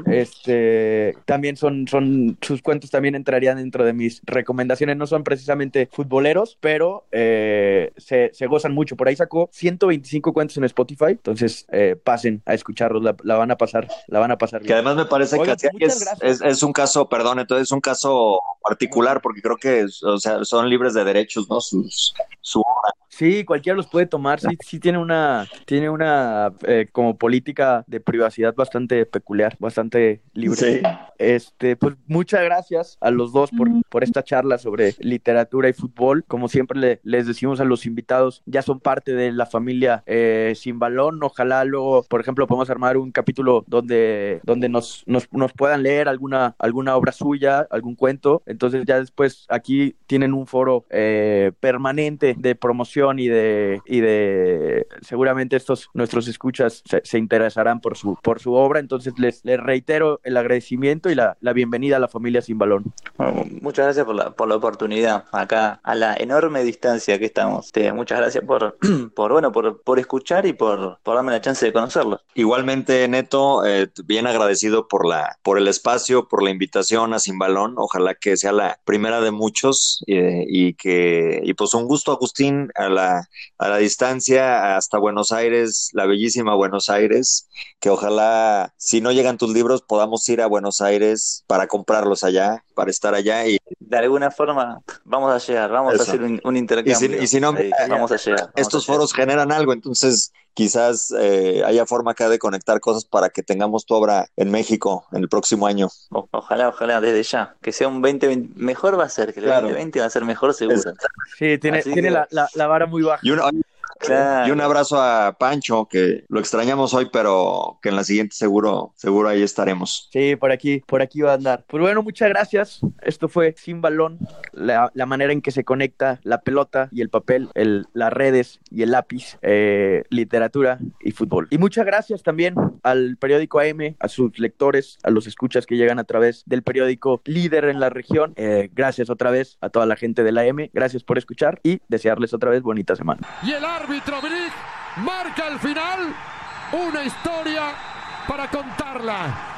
Este, también son, son, sus cuentos también entrarían dentro de mis recomendaciones. No son precisamente futboleros, pero eh, se, se gozan mucho. Por ahí sacó 125 cuentos en Spotify. Entonces, eh, pasen a escucharlos. La, la van a pasar, la van a pasar Que además me parece Oigan, que es, es, es un caso, perdón, entonces es un caso particular porque creo que o sea, son libres de derechos, ¿no? Sus, su obra. Sí, cualquiera los puede tomar. Sí, sí tiene una, tiene una eh, como política de privacidad bastante peculiar, bastante libre. Este, pues muchas gracias a los dos por, por esta charla sobre literatura y fútbol. Como siempre le- les decimos a los invitados, ya son parte de la familia eh, Sin Balón. Ojalá luego, por ejemplo, podamos armar un capítulo donde, donde nos, nos, nos puedan leer alguna, alguna obra suya, algún cuento. Entonces ya después aquí tienen un foro eh, permanente de promoción y de, y de seguramente estos nuestros escuchas se, se interesarán por su, por su obra. Entonces les, les reitero el agradecimiento y la, la bienvenida a la familia Sin Balón. Bueno, muchas gracias por la, por la oportunidad acá a la enorme distancia que estamos. Este, muchas gracias por, por bueno por, por escuchar y por, por darme la chance de conocerlos. Igualmente, Neto, eh, bien agradecido por la, por el espacio, por la invitación a Sin Balón. Ojalá que sea la primera de muchos eh, y que, y pues un gusto, Agustín, al la, a la distancia hasta Buenos Aires, la bellísima Buenos Aires, que ojalá, si no llegan tus libros, podamos ir a Buenos Aires para comprarlos allá, para estar allá y de alguna forma vamos a llegar, vamos a hacer un, intercambio. Y si, no, vamos a llegar. estos foros generan algo, entonces quizás eh, haya forma acá de conectar cosas para que tengamos tu obra en México en el próximo año. ojalá, ojalá, desde ya. Que sea un 2020, mejor va a ser, que el 2020 va a ser mejor seguro. Sí, tiene, tiene la, la, vara muy baja. Y y un abrazo a Pancho, que lo extrañamos hoy, pero que en la siguiente seguro, seguro ahí estaremos. Sí, por aquí, por aquí va a andar. Pues bueno, muchas gracias. Esto fue Sin Balón, la, manera en que se conecta la pelota y el papel, el, las redes y el lápiz, eh, literatura y fútbol. Y muchas gracias también al periódico AM, a sus lectores, a los escuchas que llegan a través del periódico líder en la región. Eh, gracias otra vez a toda la gente de la AM. Gracias por escuchar y desearles otra vez bonita semana. Y el árbitro marca el final, una historia para contarla.